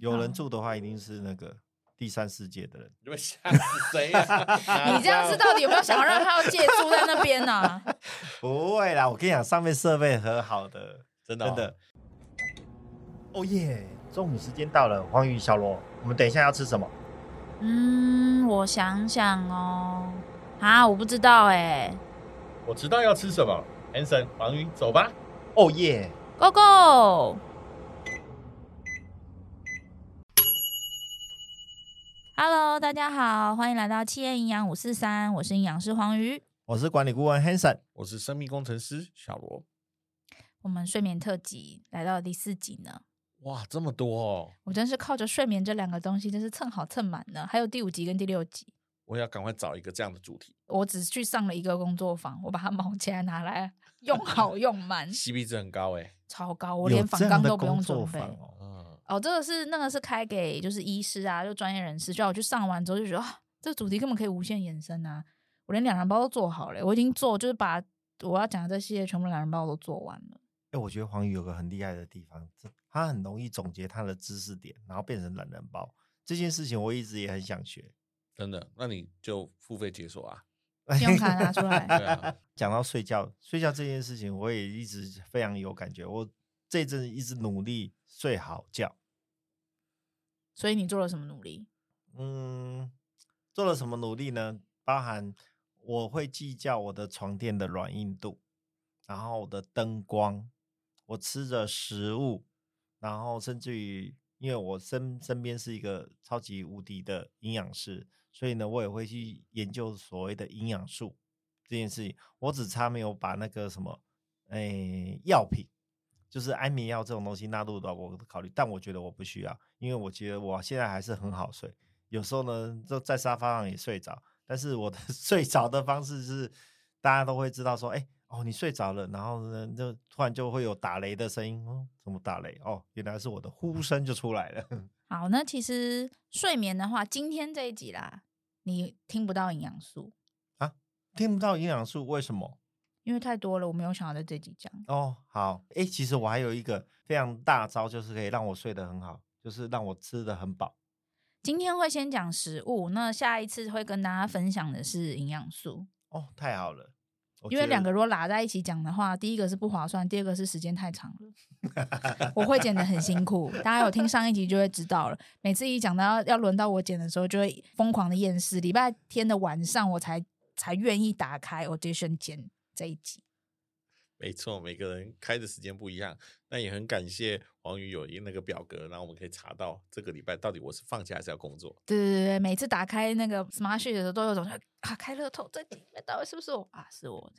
有人住的话，一定是那个第三世界的人。你们吓死谁啊？你这样子到底有没有想要让他要借住在那边呢、啊？不会啦，我跟你讲，上面设备很好的，真的、哦、真的。哦耶！中午时间到了，黄宇、小罗，我们等一下要吃什么？嗯，我想想哦，啊，我不知道哎。我知道要吃什么，Hanson，黄宇，走吧。哦耶，Go Go！Hello，大家好，欢迎来到企业营养五四三，我是营养师黄瑜，我是管理顾问 Hanson，我是生命工程师小罗。我们睡眠特辑来到了第四集呢，哇，这么多哦！我真是靠着睡眠这两个东西，真是蹭好蹭满呢。还有第五集跟第六集，我要赶快找一个这样的主题。我只去上了一个工作坊，我把它毛起来拿来用好 用满，CP 值很高哎，超高，我连访纲都不用准备哦。哦，这个是那个是开给就是医师啊，就专业人士，叫我去上完之后就觉得啊，这个主题根本可以无限延伸啊！我连两人包都做好了，我已经做就是把我要讲的这些全部两人包都做完了。哎，我觉得黄宇有个很厉害的地方，他很容易总结他的知识点，然后变成懒人包。这件事情我一直也很想学，真的。那你就付费解锁啊，信用卡拿出来。对啊。讲到睡觉，睡觉这件事情，我也一直非常有感觉。我这阵子一直努力睡好觉。所以你做了什么努力？嗯，做了什么努力呢？包含我会计较我的床垫的软硬度，然后我的灯光，我吃的食物，然后甚至于，因为我身身边是一个超级无敌的营养师，所以呢，我也会去研究所谓的营养素这件事情。我只差没有把那个什么，诶，药品。就是安眠药这种东西纳入到我的考虑，但我觉得我不需要，因为我觉得我现在还是很好睡。有时候呢，就在沙发上也睡着，但是我的 睡着的方式是大家都会知道说，哎，哦，你睡着了，然后呢，就突然就会有打雷的声音，哦，怎么打雷？哦，原来是我的呼声就出来了。好，那其实睡眠的话，今天这一集啦，你听不到营养素啊？听不到营养素，为什么？因为太多了，我没有想要在这集讲。哦，好，哎，其实我还有一个非常大招，就是可以让我睡得很好，就是让我吃得很饱。今天会先讲食物，那下一次会跟大家分享的是营养素。哦，太好了，因为两个如果拉在一起讲的话，第一个是不划算，第二个是时间太长了，我会剪得很辛苦。大家有听上一集就会知道了，每次一讲到要要轮到我剪的时候，就会疯狂的厌世。礼拜天的晚上，我才才愿意打开 Audition 剪。这一集，没错，每个人开的时间不一样，那也很感谢黄宇有一那个表格，然后我们可以查到这个礼拜到底我是放假还是要工作。对对对，每次打开那个 Smart Sheet 的时候，都有种啊，开乐透这几个到底是不是我啊？是我，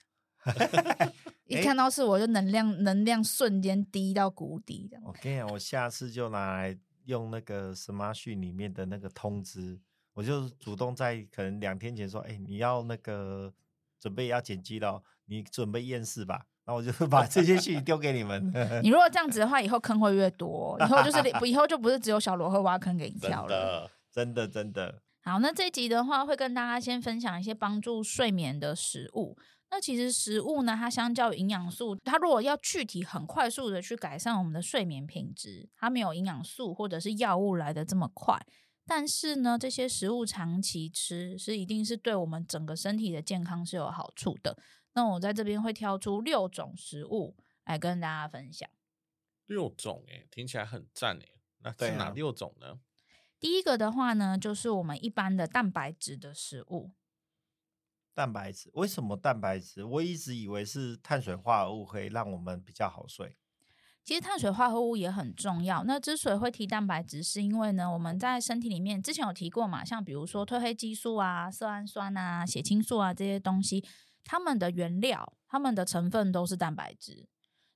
一看到是我就能量能量瞬间低到谷底。我跟你讲，我下次就拿来用那个 Smart Sheet 里面的那个通知，我就主动在可能两天前说，哎，你要那个准备要剪辑了。你准备厌世吧，那我就 把这些讯息丢给你们。你如果这样子的话，以后坑会越多，以后就是以后就不是只有小罗会挖坑给你跳了。真的，真的，真的。好，那这一集的话会跟大家先分享一些帮助睡眠的食物。那其实食物呢，它相较于营养素，它如果要具体很快速的去改善我们的睡眠品质，它没有营养素或者是药物来的这么快。但是呢，这些食物长期吃是一定是对我们整个身体的健康是有好处的。那我在这边会挑出六种食物来跟大家分享。六种哎，听起来很赞哎。那是哪六种呢？啊，第一个的话呢，就是我们一般的蛋白质的食物。蛋白质？为什么蛋白质？我一直以为是碳水化合物可以让我们比较好睡。其实碳水化合物也很重要。那之所以会提蛋白质，是因为呢，我们在身体里面之前有提过嘛，像比如说褪黑激素啊、色氨酸啊、血清素啊这些东西。它们的原料，它们的成分都是蛋白质，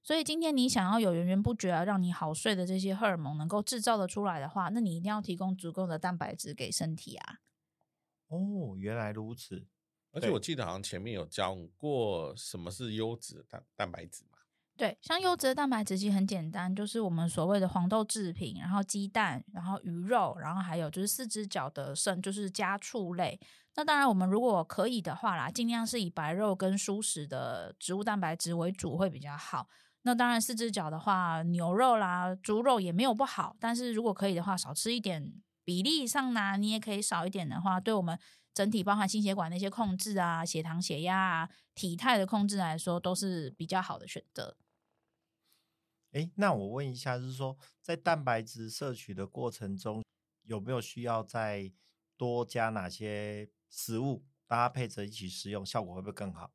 所以今天你想要有源源不绝啊，让你好睡的这些荷尔蒙能够制造的出来的话，那你一定要提供足够的蛋白质给身体啊。哦，原来如此。而且我记得好像前面有讲过什么是优质蛋蛋白质嘛。对，像优质的蛋白质其实很简单，就是我们所谓的黄豆制品，然后鸡蛋，然后鱼肉，然后还有就是四只脚的肾，就是家畜类。那当然，我们如果可以的话啦，尽量是以白肉跟蔬食的植物蛋白质为主会比较好。那当然四只脚的话，牛肉啦、猪肉也没有不好，但是如果可以的话，少吃一点，比例上呢你也可以少一点的话，对我们整体包含心血管那些控制啊、血糖、血压啊、体态的控制来说，都是比较好的选择。哎，那我问一下，就是说在蛋白质摄取的过程中，有没有需要再多加哪些食物搭配着一起食用，效果会不会更好？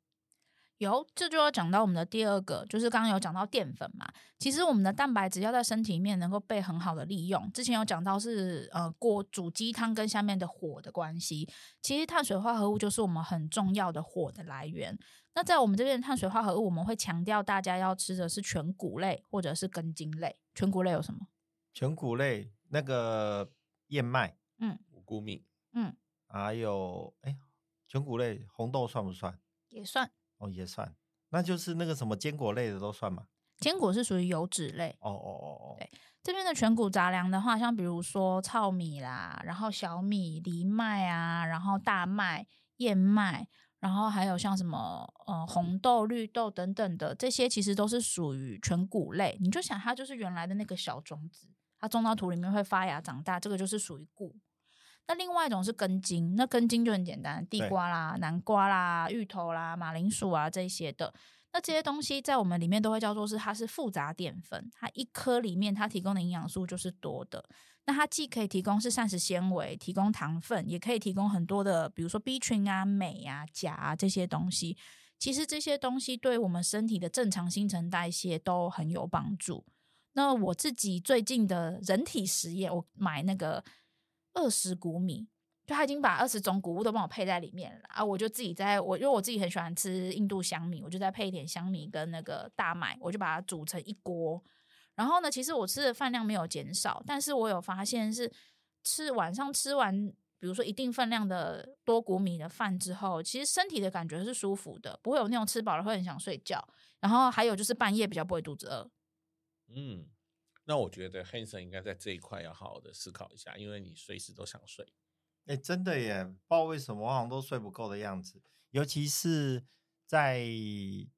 有，这就要讲到我们的第二个，就是刚刚有讲到淀粉嘛。其实我们的蛋白质要在身体里面能够被很好的利用。之前有讲到是呃锅煮鸡汤跟下面的火的关系，其实碳水化合物就是我们很重要的火的来源。那在我们这边碳水化合物，我们会强调大家要吃的是全谷类或者是根茎类。全谷类有什么？全谷类那个燕麦，嗯，五谷米，嗯，还有哎，全谷类红豆算不算？也算。哦，也算，那就是那个什么坚果类的都算吗？坚果是属于油脂类。哦哦哦哦，对，这边的全谷杂粮的话，像比如说糙米啦，然后小米、藜麦啊，然后大麦、燕麦，然后还有像什么呃红豆、绿豆等等的，这些其实都是属于全谷类。你就想它就是原来的那个小种子，它种到土里面会发芽长大，这个就是属于谷。那另外一种是根茎，那根茎就很简单，地瓜啦、南瓜啦、芋头啦、马铃薯啊这些的。那这些东西在我们里面都会叫做是它是复杂淀粉，它一颗里面它提供的营养素就是多的。那它既可以提供是膳食纤维，提供糖分，也可以提供很多的，比如说 B 群啊、镁啊、钾啊这些东西。其实这些东西对我们身体的正常新陈代谢都很有帮助。那我自己最近的人体实验，我买那个。二十谷米，就他已经把二十种谷物都帮我配在里面了啊！我就自己在我，因为我自己很喜欢吃印度香米，我就再配一点香米跟那个大麦，我就把它煮成一锅。然后呢，其实我吃的饭量没有减少，但是我有发现是吃晚上吃完，比如说一定分量的多谷米的饭之后，其实身体的感觉是舒服的，不会有那种吃饱了会很想睡觉。然后还有就是半夜比较不会肚子饿。嗯。那我觉得 Hanson 应该在这一块要好好的思考一下，因为你随时都想睡。哎、真的耶，不知道为什么我好像都睡不够的样子，尤其是在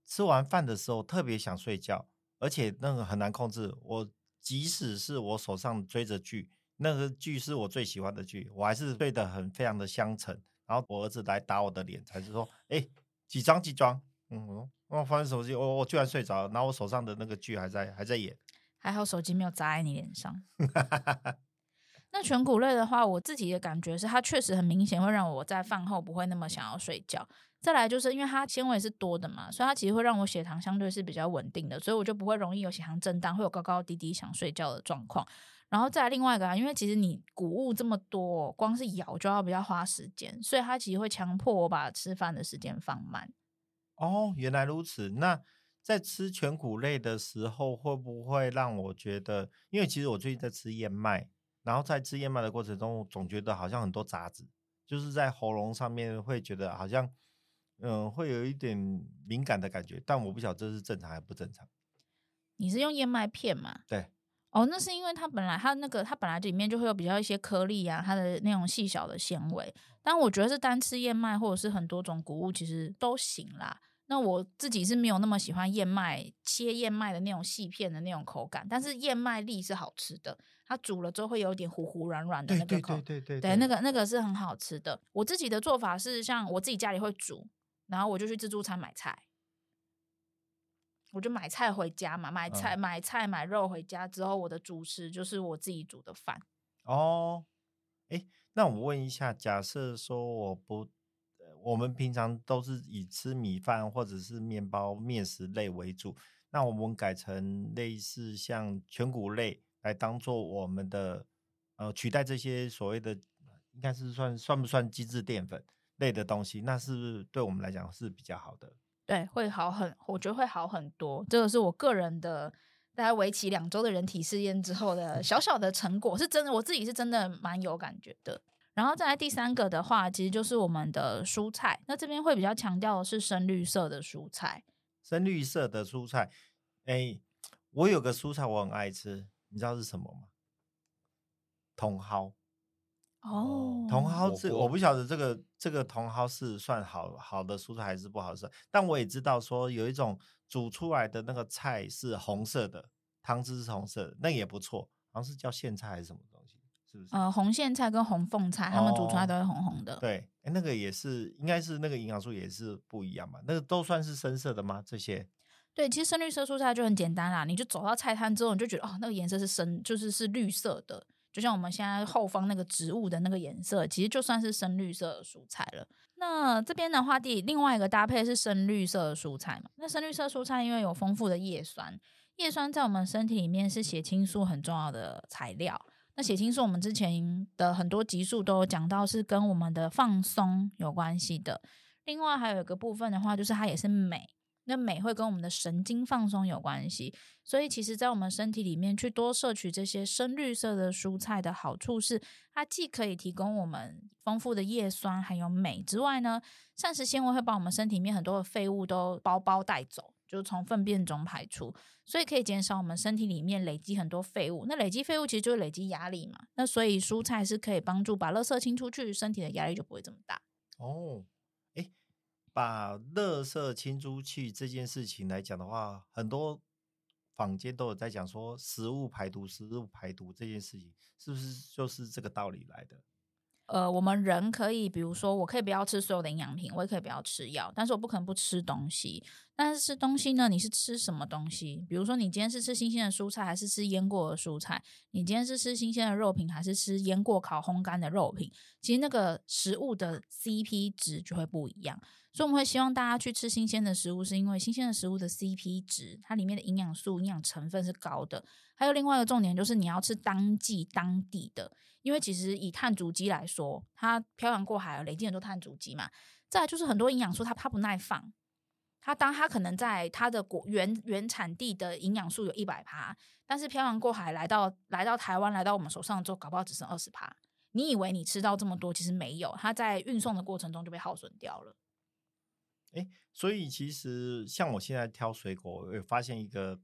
吃完饭的时候特别想睡觉，而且那个很难控制。我即使是我手上追着剧，那个剧是我最喜欢的剧，我还是睡得很非常的香沉。然后我儿子来打我的脸，才是说：“哎、欸，起床起床。”嗯，我放下手机，我我居然睡着了，然后我手上的那个剧还在还在演。还好手机没有砸在你脸上。那全谷类的话，我自己的感觉是，它确实很明显会让我在饭后不会那么想要睡觉。再来就是因为它纤维是多的嘛，所以它其实会让我血糖相对是比较稳定的，所以我就不会容易有血糖震荡，会有高高低低想睡觉的状况。然后再来另外一个啊，因为其实你谷物这么多，光是咬就要比较花时间，所以它其实会强迫我把吃饭的时间放慢。哦，原来如此。那。在吃全谷类的时候，会不会让我觉得？因为其实我最近在吃燕麦，然后在吃燕麦的过程中，总觉得好像很多杂质，就是在喉咙上面会觉得好像，嗯、呃，会有一点敏感的感觉。但我不晓得这是正常还不正常。你是用燕麦片吗？对。哦，那是因为它本来它那个它本来里面就会有比较一些颗粒啊，它的那种细小的纤维。但我觉得是单吃燕麦或者是很多种谷物，其实都行啦。那我自己是没有那么喜欢燕麦切燕麦的那种细片的那种口感，但是燕麦粒是好吃的，它煮了之后会有点糊糊软软的那个口，对对对对对，对，对那个那个是很好吃的。我自己的做法是，像我自己家里会煮，然后我就去自助餐买菜，我就买菜回家嘛，买菜、嗯、买菜买肉回家之后，我的主食就是我自己煮的饭。哦，哎，那我问一下，假设说我不。我们平常都是以吃米饭或者是面包、面食类为主，那我们改成类似像全谷类来当做我们的呃取代这些所谓的，应该是算算不算精制淀粉类的东西？那是不是对我们来讲是比较好的？对，会好很，我觉得会好很多。这个是我个人的，大概为期两周的人体试验之后的小小的成果，是真的，我自己是真的蛮有感觉的。然后再来第三个的话，其实就是我们的蔬菜。那这边会比较强调的是深绿色的蔬菜。深绿色的蔬菜，哎，我有个蔬菜我很爱吃，你知道是什么吗？茼蒿。哦，茼蒿是我不晓得这个这个茼蒿是算好好的蔬菜还是不好吃，但我也知道说有一种煮出来的那个菜是红色的，汤汁是红色的，那也不错，好像是叫苋菜还是什么是不是？呃，红苋菜跟红凤菜，他们煮出来都是红红的。哦、对，哎，那个也是，应该是那个营养素也是不一样嘛？那个都算是深色的吗？这些？对，其实深绿色蔬菜就很简单啦，你就走到菜摊之后，你就觉得哦，那个颜色是深，就是是绿色的，就像我们现在后方那个植物的那个颜色，其实就算是深绿色的蔬菜了。那这边的话，第另外一个搭配是深绿色的蔬菜嘛。那深绿色蔬菜因为有丰富的叶酸，叶酸在我们身体里面是血清素很重要的材料。那血清素我们之前的很多集数都有讲到，是跟我们的放松有关系的。另外还有一个部分的话，就是它也是镁。那镁会跟我们的神经放松有关系，所以其实，在我们身体里面去多摄取这些深绿色的蔬菜的好处是，它既可以提供我们丰富的叶酸还有镁之外呢，膳食纤维会把我们身体里面很多的废物都包包带走，就是从粪便中排出，所以可以减少我们身体里面累积很多废物。那累积废物其实就是累积压力嘛，那所以蔬菜是可以帮助把垃圾清出去，身体的压力就不会这么大。哦。把垃圾清出去这件事情来讲的话，很多坊间都有在讲说，食物排毒，食物排毒这件事情，是不是就是这个道理来的？呃，我们人可以，比如说，我可以不要吃所有的营养品，我也可以不要吃药，但是我不可能不吃东西。但是吃东西呢，你是吃什么东西？比如说，你今天是吃新鲜的蔬菜，还是吃腌过的蔬菜？你今天是吃新鲜的肉品，还是吃腌过、烤、烘干的肉品？其实那个食物的 CP 值就会不一样。所以我们会希望大家去吃新鲜的食物，是因为新鲜的食物的 CP 值，它里面的营养素、营养成分是高的。还有另外一个重点就是你要吃当季当地的，因为其实以碳足迹来说，它漂洋过海累积很多碳足迹嘛。再来就是很多营养素它它不耐放，它当它可能在它的果原原产地的营养素有一百趴，但是漂洋过海来到来到台湾来到我们手上之后，搞不好只剩二十趴。你以为你吃到这么多，其实没有，它在运送的过程中就被耗损掉了。哎，所以其实像我现在挑水果，我也发现一个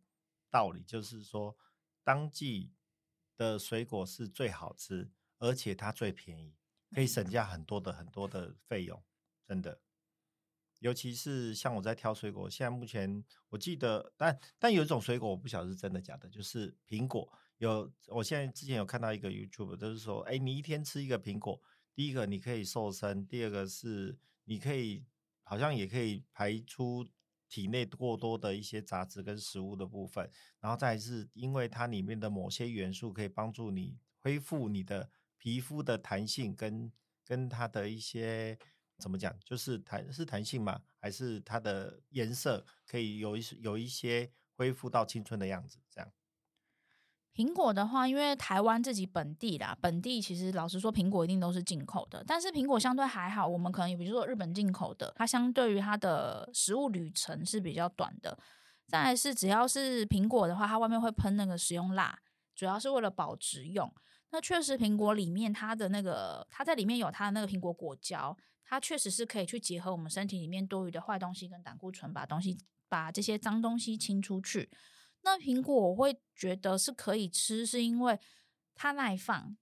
道理，就是说当季的水果是最好吃，而且它最便宜，可以省下很多的很多的费用，真的。尤其是像我在挑水果，现在目前我记得，但但有一种水果我不晓得是真的假的，就是苹果。有我现在之前有看到一个 YouTube，就是说，哎，你一天吃一个苹果，第一个你可以瘦身，第二个是你可以。好像也可以排出体内过多的一些杂质跟食物的部分，然后再是因为它里面的某些元素可以帮助你恢复你的皮肤的弹性跟跟它的一些怎么讲，就是弹是弹性吗？还是它的颜色可以有一有一些恢复到青春的样子这样。苹果的话，因为台湾自己本地啦，本地其实老实说，苹果一定都是进口的。但是苹果相对还好，我们可能也比如说日本进口的，它相对于它的食物旅程是比较短的。再来是只要是苹果的话，它外面会喷那个食用蜡，主要是为了保值用。那确实苹果里面它的那个，它在里面有它的那个苹果果胶，它确实是可以去结合我们身体里面多余的坏东西跟胆固醇，把东西把这些脏东西清出去。那苹果我会觉得是可以吃，是因为它耐放。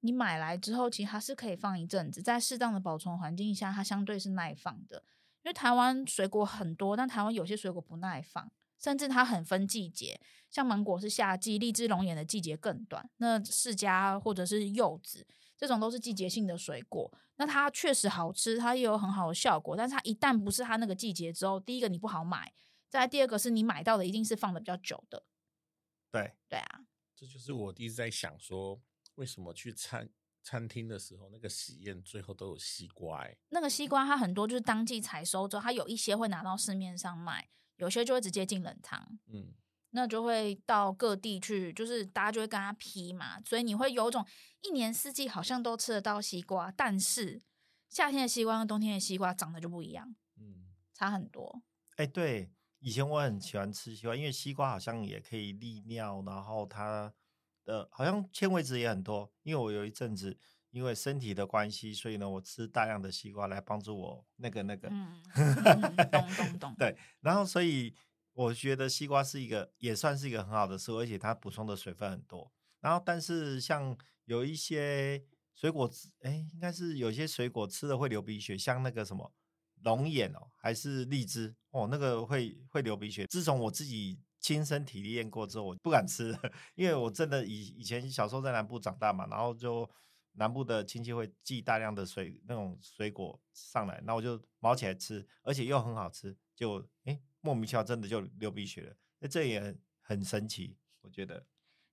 你买来之后，其实它是可以放一阵子，在适当的保存环境下，它相对是耐放的。因为台湾水果很多，但台湾有些水果不耐放，甚至它很分季节。像芒果是夏季，荔枝龙眼的季节更短。那释迦或者是柚子这种都是季节性的水果，那它确实好吃，它也有很好的效果。但是它一旦不是它那个季节之后，第一个你不好买。再来第二个是你买到的一定是放的比较久的，对对啊，这就是我一直在想说，为什么去餐餐厅的时候，那个喜宴最后都有西瓜？哎，那个西瓜它很多就是当季采收之后，它有一些会拿到市面上卖，有些就会直接进冷藏，嗯，那就会到各地去，就是大家就会跟他批嘛，所以你会有种一年四季好像都吃得到西瓜，但是夏天的西瓜跟冬天的西瓜长得就不一样，嗯，差很多，哎，对。以前我很喜欢吃西瓜，因为西瓜好像也可以利尿，然后它的好像纤维质也很多。因为我有一阵子因为身体的关系，所以呢，我吃大量的西瓜来帮助我那个那个。懂懂懂。对，然后所以我觉得西瓜是一个也算是一个很好的食物，而且它补充的水分很多。然后，但是像有一些水果，哎，应该是有些水果吃了会流鼻血，像那个什么龙眼哦，还是荔枝哦，那个会会流鼻血。自从我自己亲身体验过之后，我不敢吃了，因为我真的以以前小时候在南部长大嘛，然后就南部的亲戚会寄大量的水那种水果上来，那我就毛起来吃，而且又很好吃，就哎莫名其妙真的就流鼻血了，那这也很神奇，我觉得。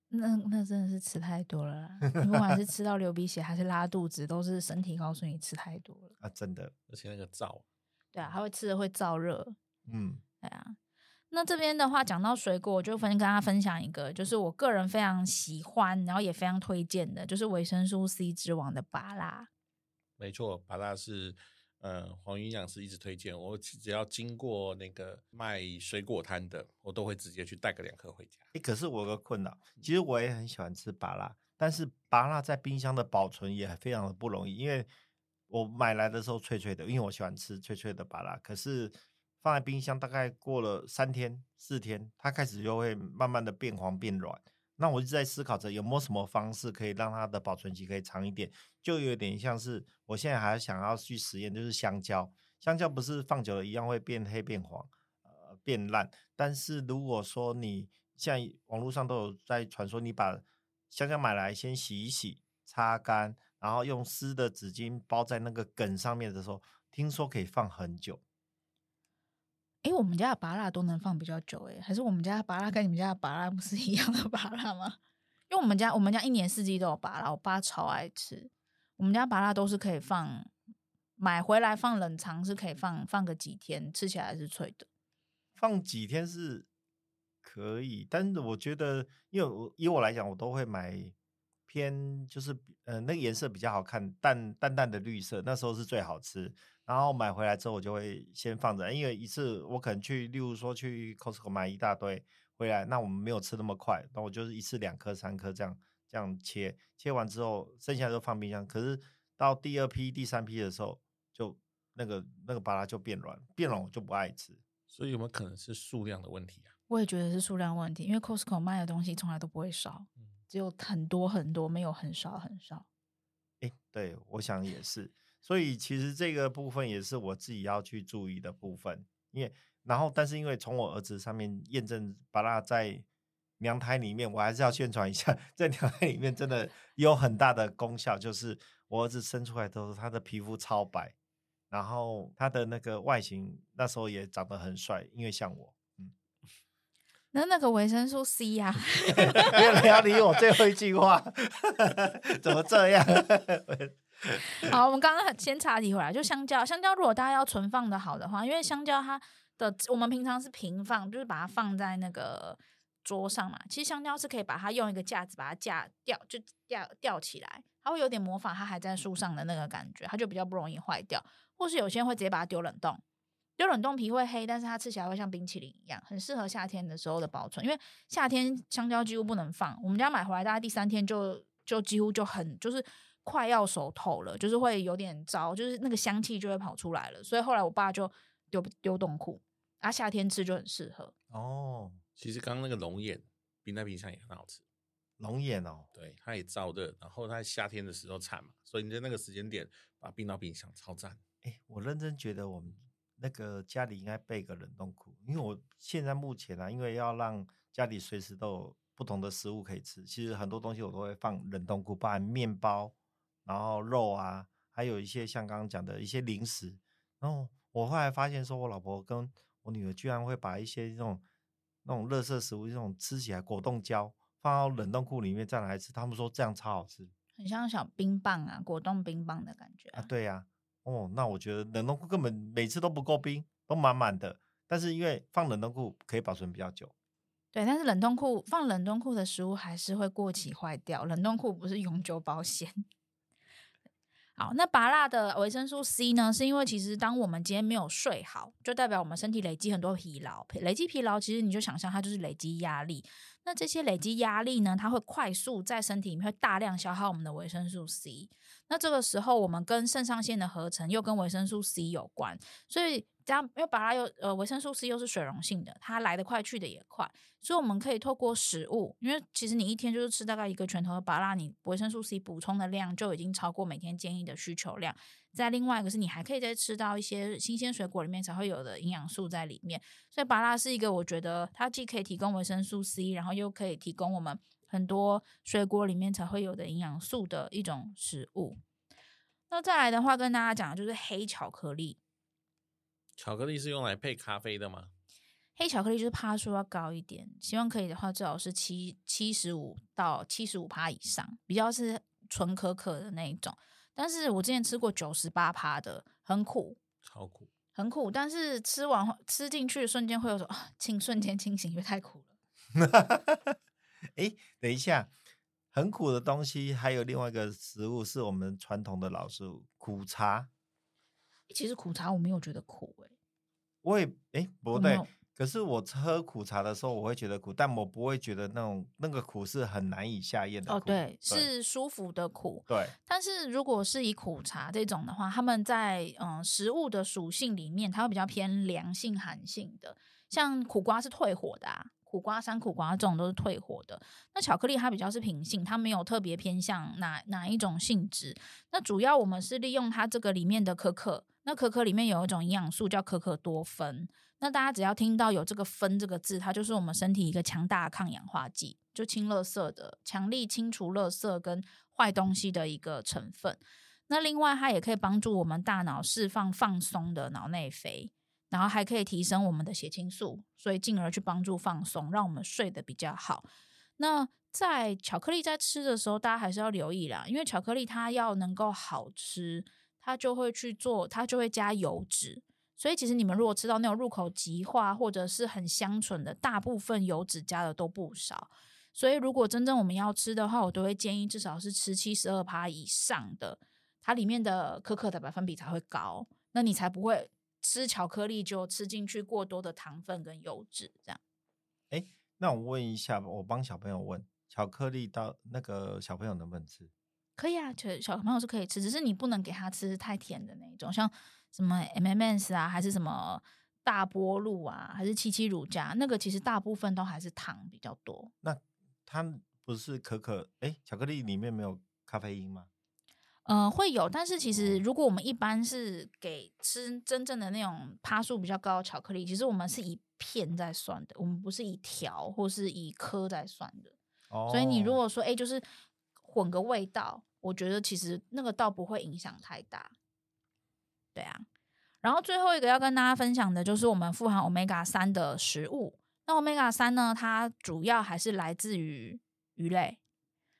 那那真的是吃太多了啦，不管是吃到流鼻血还是拉肚子，都是身体告诉你吃太多了啊！真的，而且那个燥，对啊，它会吃的会燥热，嗯，对啊。那这边的话，讲到水果，我就分跟大家分享一个，就是我个人非常喜欢，然后也非常推荐的，就是维生素 C 之王的芭拉。没错，芭拉是。呃，黄营养师一直推荐我，只要经过那个卖水果摊的，我都会直接去带个两颗回家。欸，可是我有个困扰，其实我也很喜欢吃芭拉，但是芭拉在冰箱的保存也非常的不容易，因为我买来的时候脆脆的，因为我喜欢吃脆脆的芭乐，可是放在冰箱大概过了三天四天，它开始就会慢慢的变黄变软。那我一直在思考着有没有什么方式可以让它的保存期可以长一点，就有点像是我现在还想要去实验，就是香蕉，香蕉不是放久了一样会变黑变黄，呃变烂，但是如果说你像网络上都有在传说，你把香蕉买来先洗一洗，擦干，然后用湿的纸巾包在那个梗上面的时候，听说可以放很久。哎，我们家的芭乐都能放比较久哎，还是我们家的芭乐跟你们家的芭乐不是一样的芭乐吗？因为我们家我们家一年四季都有芭乐，我爸超爱吃。我们家芭乐都是可以放，买回来放冷藏是可以放放个几天，吃起来是脆的。放几天是可以，但是我觉得，因为我以我来讲，我都会买偏就是呃那个颜色比较好看，淡淡淡的绿色，那时候是最好吃。然后买回来之后，我就会先放着，因为一次我可能去，例如说去 Costco 买一大堆回来，那我们没有吃那么快，那我就是一次两颗、三颗这样这样切，切完之后剩下就放冰箱。可是到第二批、第三批的时候，就那个那个巴拉就变软，变软我就不爱吃。所以有没有可能是数量的问题啊？我也觉得是数量问题，因为 Costco 卖的东西从来都不会少，只有很多很多，没有很少很少。哎，对，我想也是。所以其实这个部分也是我自己要去注意的部分，因为然后但是因为从我儿子上面验证，把他在娘胎里面，我还是要宣传一下，在娘胎里面真的有很大的功效，就是我儿子生出来的时候，他的皮肤超白，然后他的那个外形那时候也长得很帅，因为像我，那那个维生素 C 呀、啊，没有人要理我最后一句话，怎么这样？好，我们刚刚先查题回来，就香蕉。香蕉如果大家要存放的好的话，因为香蕉它的我们平常是平放，就是把它放在那个桌上嘛。其实香蕉是可以把它用一个架子把它架吊，就吊吊起来，它会有点模仿它还在树上的那个感觉，它就比较不容易坏掉。或是有些人会直接把它丢冷冻，丢冷冻皮会黑，但是它吃起来会像冰淇淋一样，很适合夏天的时候的保存。因为夏天香蕉几乎不能放，我们家买回来大概第三天就就几乎就很就是。快要熟透了，就是会有点糟，就是那个香气就会跑出来了。所以后来我爸就丢丢冻库，啊，夏天吃就很适合。哦，其实刚刚那个龙眼冰在冰箱也很好吃。龙眼哦，对，它也燥热，然后它夏天的时候产嘛，所以你在那个时间点把它冰到冰箱，超赞。哎，我认真觉得我们那个家里应该备个冷冻库，因为我现在目前啊，因为要让家里随时都有不同的食物可以吃，其实很多东西我都会放冷冻库，包含面包。然后肉啊，还有一些像刚刚讲的一些零食。然后我后来发现，说我老婆跟我女儿居然会把一些这种那种垃圾食物，这种吃起来果冻胶放到冷冻库里面再来吃。他们说这样超好吃，很像小冰棒啊，果冻冰棒的感觉啊。啊对呀、啊，哦，那我觉得冷冻库根本每次都不够冰，都满满的。但是因为放冷冻库可以保存比较久。对，但是冷冻库放冷冻库的食物还是会过期坏掉。冷冻库不是永久保鲜。好，那芭辣的维生素 C 呢？是因为其实当我们今天没有睡好，就代表我们身体累积很多疲劳，累积疲劳，其实你就想象它就是累积压力。那这些累积压力呢，它会快速在身体里面会大量消耗我们的维生素 C。那这个时候，我们跟肾上腺的合成又跟维生素 C 有关，所以这样，因为芭乐又呃维生素 C 又是水溶性的，它来得快去得也快，所以我们可以透过食物，因为其实你一天就是吃大概一个拳头的巴拉，你维生素 C 补充的量就已经超过每天建议的需求量。再另外一个是你还可以再吃到一些新鲜水果里面才会有的营养素在里面，所以芭拉是一个我觉得它既可以提供维生素 C，然后又可以提供我们。很多水果里面才会有的营养素的一种食物。那再来的话，跟大家讲的就是黑巧克力。巧克力是用来配咖啡的吗？黑巧克力就是趴数要高一点，希望可以的话，最好是七七十五到七十五趴以上，比较是纯可可的那一种。但是我之前吃过九十八趴的，很苦，超苦，很苦。但是吃完吃进去的瞬间会有种清瞬间清醒，因为太苦了。哎，等一下，很苦的东西，还有另外一个食物是我们传统的老食物——苦茶。其实苦茶我没有觉得苦，欸，哎，我也哎不对，可是我喝苦茶的时候，我会觉得苦，但我不会觉得那种那个苦是很难以下咽的苦。哦，对，对是舒服的苦。对，但是如果是以苦茶这种的话，他们在嗯食物的属性里面，它会比较偏凉性、寒性的，像苦瓜是退火的啊。苦瓜、山苦瓜这种都是退火的。那巧克力它比较是平性，它没有特别偏向哪哪一种性质。那主要我们是利用它这个里面的可可。那可可里面有一种营养素叫可可多酚。那大家只要听到有这个酚这个字，它就是我们身体一个强大的抗氧化剂，就清垃圾的，强力清除垃圾跟坏东西的一个成分。那另外它也可以帮助我们大脑释放放松的脑内啡。然后还可以提升我们的血清素，所以进而去帮助放松，让我们睡得比较好。那在巧克力在吃的时候，大家还是要留意啦，因为巧克力它要能够好吃，它就会去做，它就会加油脂。所以其实你们如果吃到那种入口即化或者是很香醇的，大部分油脂加的都不少。所以如果真正我们要吃的话，我都会建议至少是吃七十二趴以上的，它里面的可可的百分比才会高，那你才不会。吃巧克力就吃进去过多的糖分跟油脂，这样。哎，那我问一下，我帮小朋友问，巧克力到那个小朋友能不能吃？可以啊，小小朋友是可以吃，只是你不能给他吃太甜的那一种，像什么 M&M's 啊，还是什么大波露啊，还是七七乳加，那个其实大部分都还是糖比较多。那它不是可可？哎，巧克力里面没有咖啡因吗？嗯、呃，会有，但是其实如果我们一般是给吃真正的那种趴数比较高的巧克力，其实我们是以片在算的，我们不是以条或是以颗在算的。哦，所以你如果说哎，就是混个味道，我觉得其实那个倒不会影响太大。对啊，然后最后一个要跟大家分享的就是我们富含 Omega 三的食物。那 Omega 三呢，它主要还是来自于鱼类，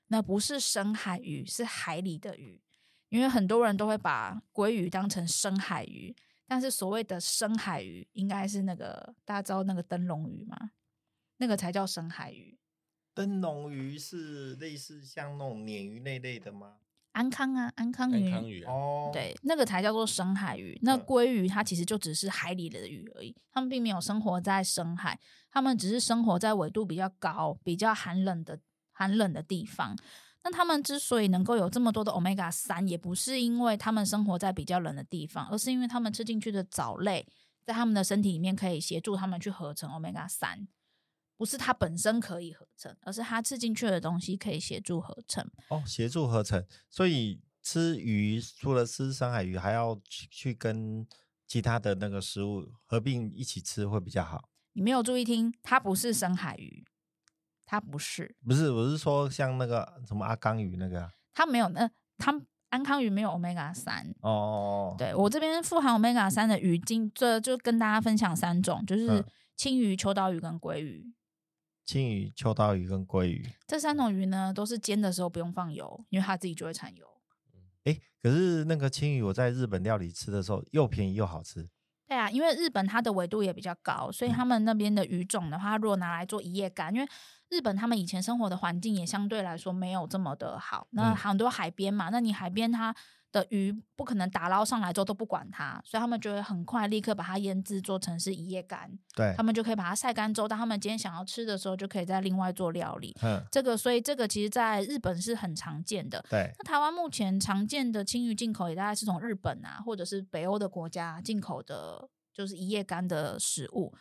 那不是深海鱼，是海里的鱼。因为很多人都会把鲑鱼当成深海鱼，但是所谓的深海鱼应该是那个大家知道那个灯笼鱼吗？那个才叫深海鱼。灯笼鱼是类似像那种鲶鱼那类的吗？安康啊，安康鱼，安康鱼哦，对，那个才叫做深海鱼。那鲑鱼它其实就只是海里的鱼而已，它们并没有生活在深海，它们只是生活在纬度比较高、比较寒冷的寒冷的地方。那它们之所以能够有这么多的 omega 三，也不是因为它们生活在比较冷的地方，而是因为它们吃进去的藻类，在它们的身体里面可以协助它们去合成 omega 三，不是它本身可以合成，而是它吃进去的东西可以协助合成。哦，协助合成，所以吃鱼除了吃深海鱼，还要去去跟其他的那个食物合并一起吃会比较好。你没有注意听，它不是深海鱼。它不是，不是，我是说像那个什么阿康鱼那个，它没有，那它安康鱼没有 omega 三哦。对，我这边富含 omega 三的鱼精，这就跟大家分享三种，就是青鱼、秋刀鱼跟鲑鱼。青鱼、秋刀鱼跟鲑鱼这三种鱼呢，都是煎的时候不用放油，因为它自己就会产油。哎，可是那个青鱼，我在日本料理吃的时候又便宜又好吃。对啊，因为日本它的纬度也比较高，所以他们那边的鱼种的话，如果拿来做一夜干，因为日本他们以前生活的环境也相对来说没有这么的好，那很多海边嘛，嗯、那你海边它的鱼不可能打捞上来之后都不管它，所以他们就会很快立刻把它腌制做成是一夜干，对，他们就可以把它晒干之后，当他们今天想要吃的时候，就可以再另外做料理。嗯，这个所以这个其实在日本是很常见的。对，那台湾目前常见的青鱼进口也大概是从日本啊，或者是北欧的国家进口的，就是一夜干的食物。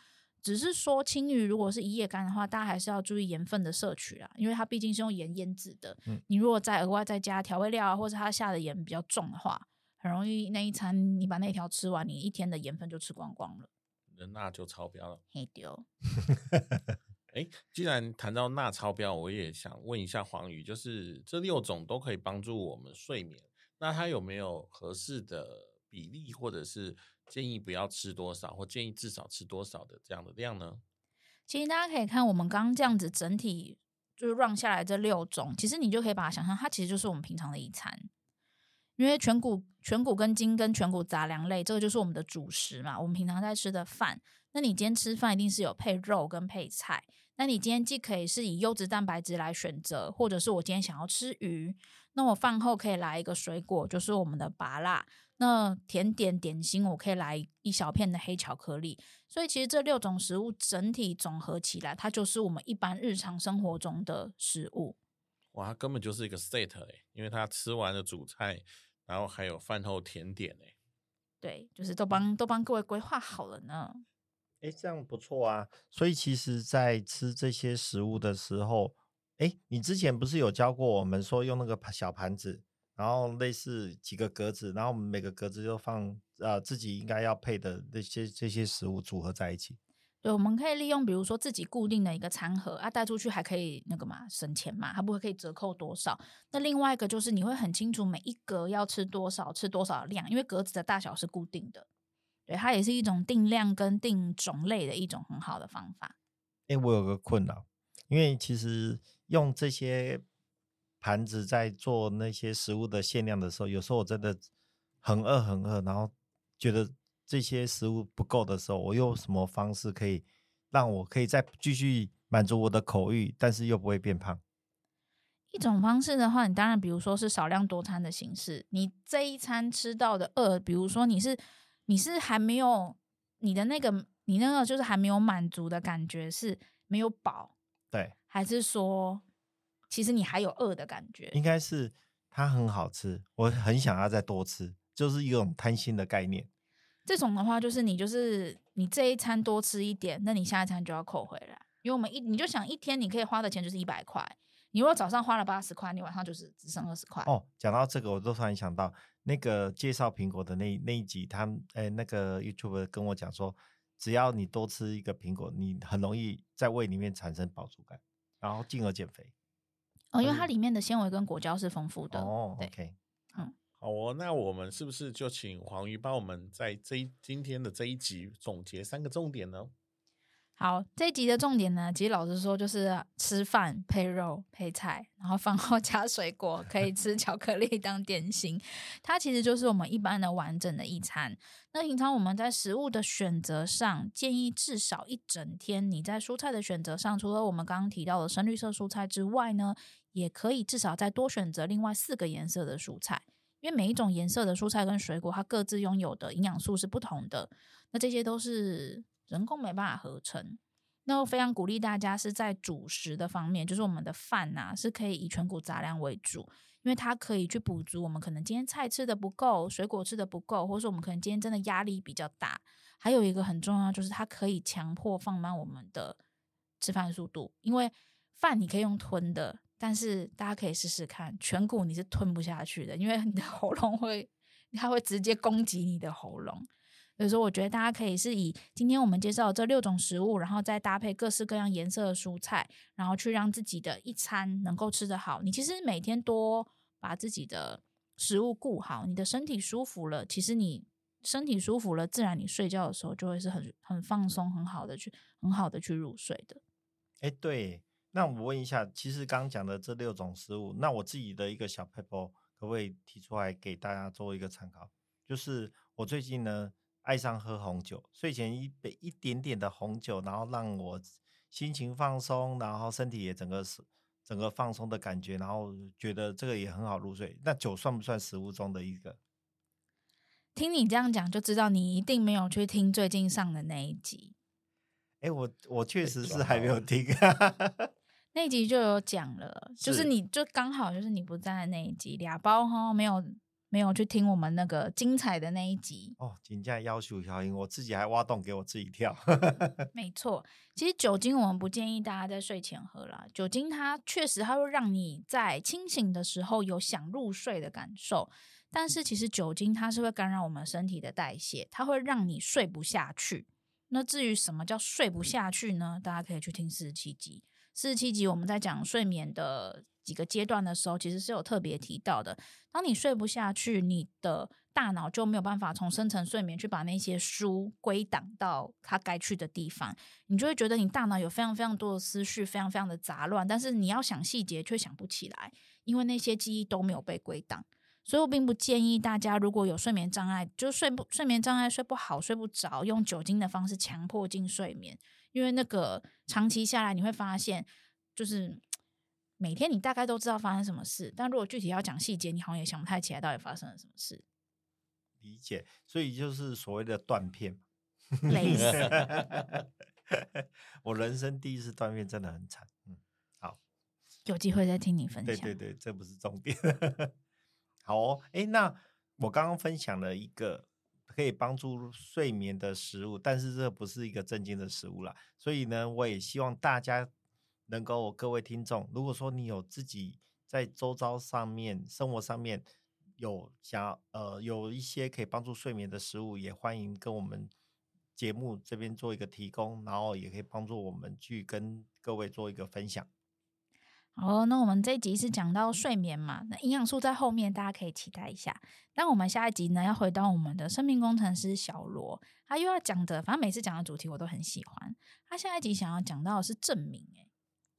只是说青鱼如果是一夜干的话，大家还是要注意盐分的摄取啊，因为它毕竟是用盐腌制的。嗯，你如果再额外再加调味料啊，或者它下的盐比较重的话，很容易那一餐你把那条吃完，你一天的盐分就吃光光了，钠就超标了。嘿丢。哎，既然谈到钠超标，我也想问一下黄鱼，就是这六种都可以帮助我们睡眠，那它有没有合适的比例，或者是？建议不要吃多少，或建议至少吃多少的这样的量呢？其实大家可以看我们刚刚这样子整体就是 run 下来这六种，其实你就可以把它想象，它其实就是我们平常的一餐。因为全谷、全谷根茎跟全谷杂粮类，这个就是我们的主食嘛，我们平常在吃的饭。那你今天吃饭一定是有配肉跟配菜。那你今天既可以是以优质蛋白质来选择，或者是我今天想要吃鱼，那我饭后可以来一个水果，就是我们的芭乐。那甜点点心，我可以来一小片的黑巧克力。所以其实这六种食物整体总合起来，它就是我们一般日常生活中的食物。哇，它根本就是一个 set 诶，因为它吃完了主菜，然后还有饭后甜点诶。对，就是都帮都帮各位规划好了呢。哎，这样不错啊。所以其实，在吃这些食物的时候，哎，你之前不是有教过我们说用那个小盘子？然后类似几个格子，然后我们每个格子就放呃自己应该要配的那些这些食物组合在一起。对，我们可以利用比如说自己固定的一个餐盒啊，带出去还可以那个嘛省钱嘛，它不会可以折扣多少。那另外一个就是你会很清楚每一格要吃多少，吃多少量，因为格子的大小是固定的。对，它也是一种定量跟定种类的一种很好的方法。哎，我有个困扰，因为其实用这些。盘子在做那些食物的限量的时候，有时候我真的很饿很饿，然后觉得这些食物不够的时候，我用什么方式可以让我可以再继续满足我的口欲，但是又不会变胖？一种方式的话，你当然比如说是少量多餐的形式，你这一餐吃到的饿，比如说你是你是还没有你的那个你那个就是还没有满足的感觉是没有饱，对，还是说？其实你还有饿的感觉，应该是它很好吃，我很想要再多吃，就是一种贪心的概念。这种的话，就是你就是你这一餐多吃一点，那你下一餐就要扣回来，因为我们一你就想一天你可以花的钱就是一百块，你如果早上花了八十块，你晚上就是只剩二十块。哦，讲到这个，我都突然想到那个介绍苹果的那那一集，他诶那个 YouTube 跟我讲说，只要你多吃一个苹果，你很容易在胃里面产生饱足感，然后进而减肥。哦，因为它里面的纤维跟果胶是丰富的。哦对，OK，嗯，好哦，那我们是不是就请黄鱼帮我们在这一今天的这一集总结三个重点呢？好，这一集的重点呢，其实老实说就是吃饭配肉配菜，然后饭后 加水果，可以吃巧克力当点心。它其实就是我们一般的完整的一餐。那平常我们在食物的选择上，建议至少一整天你在蔬菜的选择上，除了我们刚刚提到的深绿色蔬菜之外呢，也可以至少再多选择另外四个颜色的蔬菜，因为每一种颜色的蔬菜跟水果，它各自拥有的营养素是不同的。那这些都是。人工没办法合成，那我非常鼓励大家是在主食的方面，就是我们的饭呐、是可以以全谷杂粮为主，因为它可以去补足我们可能今天菜吃的不够，水果吃的不够，或者说我们可能今天真的压力比较大。还有一个很重要，就是它可以强迫放慢我们的吃饭速度，因为饭你可以用吞的，但是大家可以试试看，全谷你是吞不下去的，因为你的喉咙会，它会直接攻击你的喉咙。所以说，我觉得大家可以是以今天我们介绍的这六种食物，然后再搭配各式各样颜色的蔬菜，然后去让自己的一餐能够吃得好。你其实每天多把自己的食物顾好，你的身体舒服了，其实你身体舒服了，自然你睡觉的时候就会是很很放松、很好的去很好的去入睡的。哎，对，那我问一下，其实刚讲的这六种食物，那我自己的一个小 paper，可不可以提出来给大家做一个参考？就是我最近呢。爱上喝红酒，睡前一杯一点点的红酒，然后让我心情放松，然后身体也整个是整个放松的感觉，然后觉得这个也很好入睡。那酒算不算食物中的一个？听你这样讲，就知道你一定没有去听最近上的那一集。哎，我我确实是还 没有听。那一集就有讲了，就是你就刚好就是你不在的那一集，俩包哈没有没有去听我们那个精彩的那一集哦。请假要求小英，我自己还挖洞给我自己跳。没错，其实酒精我们不建议大家在睡前喝啦。酒精它确实它会让你在清醒的时候有想入睡的感受，但是其实酒精它是会干扰我们身体的代谢，它会让你睡不下去。那至于什么叫睡不下去呢？大家可以去听四十七集。四十七集我们在讲睡眠的几个阶段的时候，其实是有特别提到的。当你睡不下去，你的大脑就没有办法从深层睡眠去把那些书归档到它该去的地方，你就会觉得你大脑有非常非常多的思绪，非常非常的杂乱。但是你要想细节却想不起来，因为那些记忆都没有被归档。所以我并不建议大家如果有睡眠障碍，就睡不睡眠障碍睡不好睡不着，用酒精的方式强迫进睡眠。因为那个长期下来，你会发现，就是每天你大概都知道发生什么事，但如果具体要讲细节，你好像也想不太起来到底发生了什么事。理解，所以就是所谓的断片。我人生第一次断片真的很惨。嗯，好，有机会再听你分享。对对对，这不是重点。好哦，哎，那我刚刚分享了一个。可以帮助睡眠的食物，但是这不是一个正经的食物啦。所以呢，我也希望大家能够，各位听众，如果说你有自己在周遭上面、生活上面有想呃有一些可以帮助睡眠的食物，也欢迎跟我们节目这边做一个提供，然后也可以帮助我们去跟各位做一个分享。好，那我们这一集是讲到睡眠嘛，那营养素在后面，大家可以期待一下。那我们下一集呢，要回到我们的生命工程师小罗，他又要讲的，反正每次讲的主题我都很喜欢。他下一集想要讲到的是证明，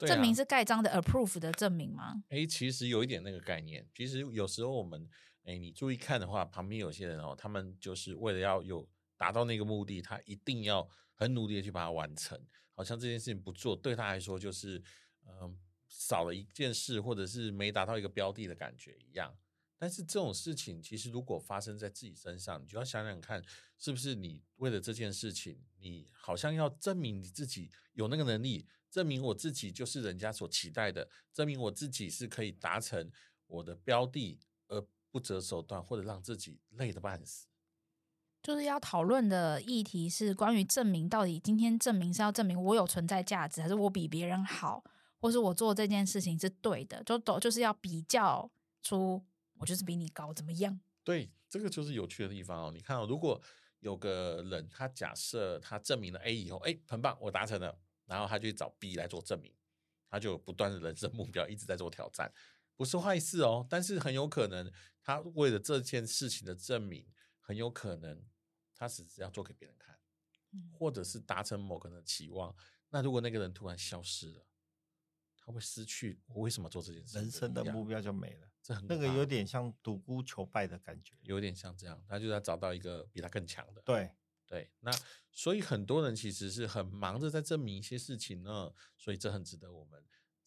证明是盖章的 approve 的证明吗？哎，其实有一点那个概念。其实有时候我们，哎，你注意看的话，旁边有些人哦，他们就是为了要有达到那个目的，他一定要很努力的去把它完成。好像这件事情不做，对他来说就是，嗯、呃。少了一件事，或者是没达到一个标的的感觉一样。但是这种事情，其实如果发生在自己身上，你就要想想看，是不是你为了这件事情，你好像要证明你自己有那个能力，证明我自己就是人家所期待的，证明我自己是可以达成我的标的而不择手段，或者让自己累得半死。就是要讨论的议题是关于证明，到底今天证明是要证明我有存在价值，还是我比别人好？或是我做这件事情是对的，就都就是要比较出我就是比你高怎么样？对，这个就是有趣的地方哦。你看哦，如果有个人他假设他证明了 A 以后，哎，很棒，我达成了，然后他就去找 B 来做证明，他就不断的人生目标一直在做挑战，不是坏事哦。但是很有可能他为了这件事情的证明，很有可能他只是要做给别人看，或者是达成某个人的期望。那如果那个人突然消失了，他会失去我为什么做这件事？人生的目标就没了，这很那个有点像独孤求败的感觉，有点像这样。他就要找到一个比他更强的。对对，那所以很多人其实是很忙着在证明一些事情呢，所以这很值得我们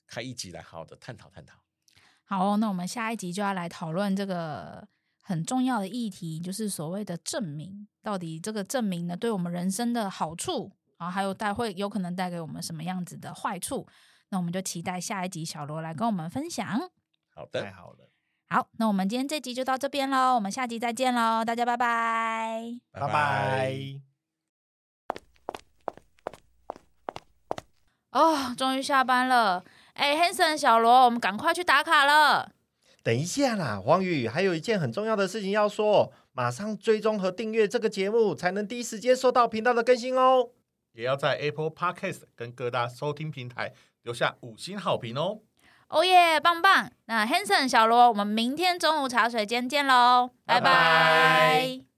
开一集来好好的探讨探讨。好，那我们下一集就要来讨论这个很重要的议题，就是所谓的证明，到底这个证明呢，对我们人生的好处啊，还有带会有可能带给我们什么样子的坏处？那我们就期待下一集小罗来跟我们分享。好的，太好了。好，那我们今天这集就到这边喽，我们下集再见喽，大家拜拜，拜拜。哦，终于下班了。哎，Hanson 小罗，我们赶快去打卡了。等一下啦，黄宇，还有一件很重要的事情要说，马上追踪和订阅这个节目，才能第一时间收到频道的更新哦。也要在 Apple Podcast 跟各大收听平台留下五星好评哦！哦耶，棒棒！那 Hanson 小罗，我们明天中午茶水间见喽，拜拜。拜拜。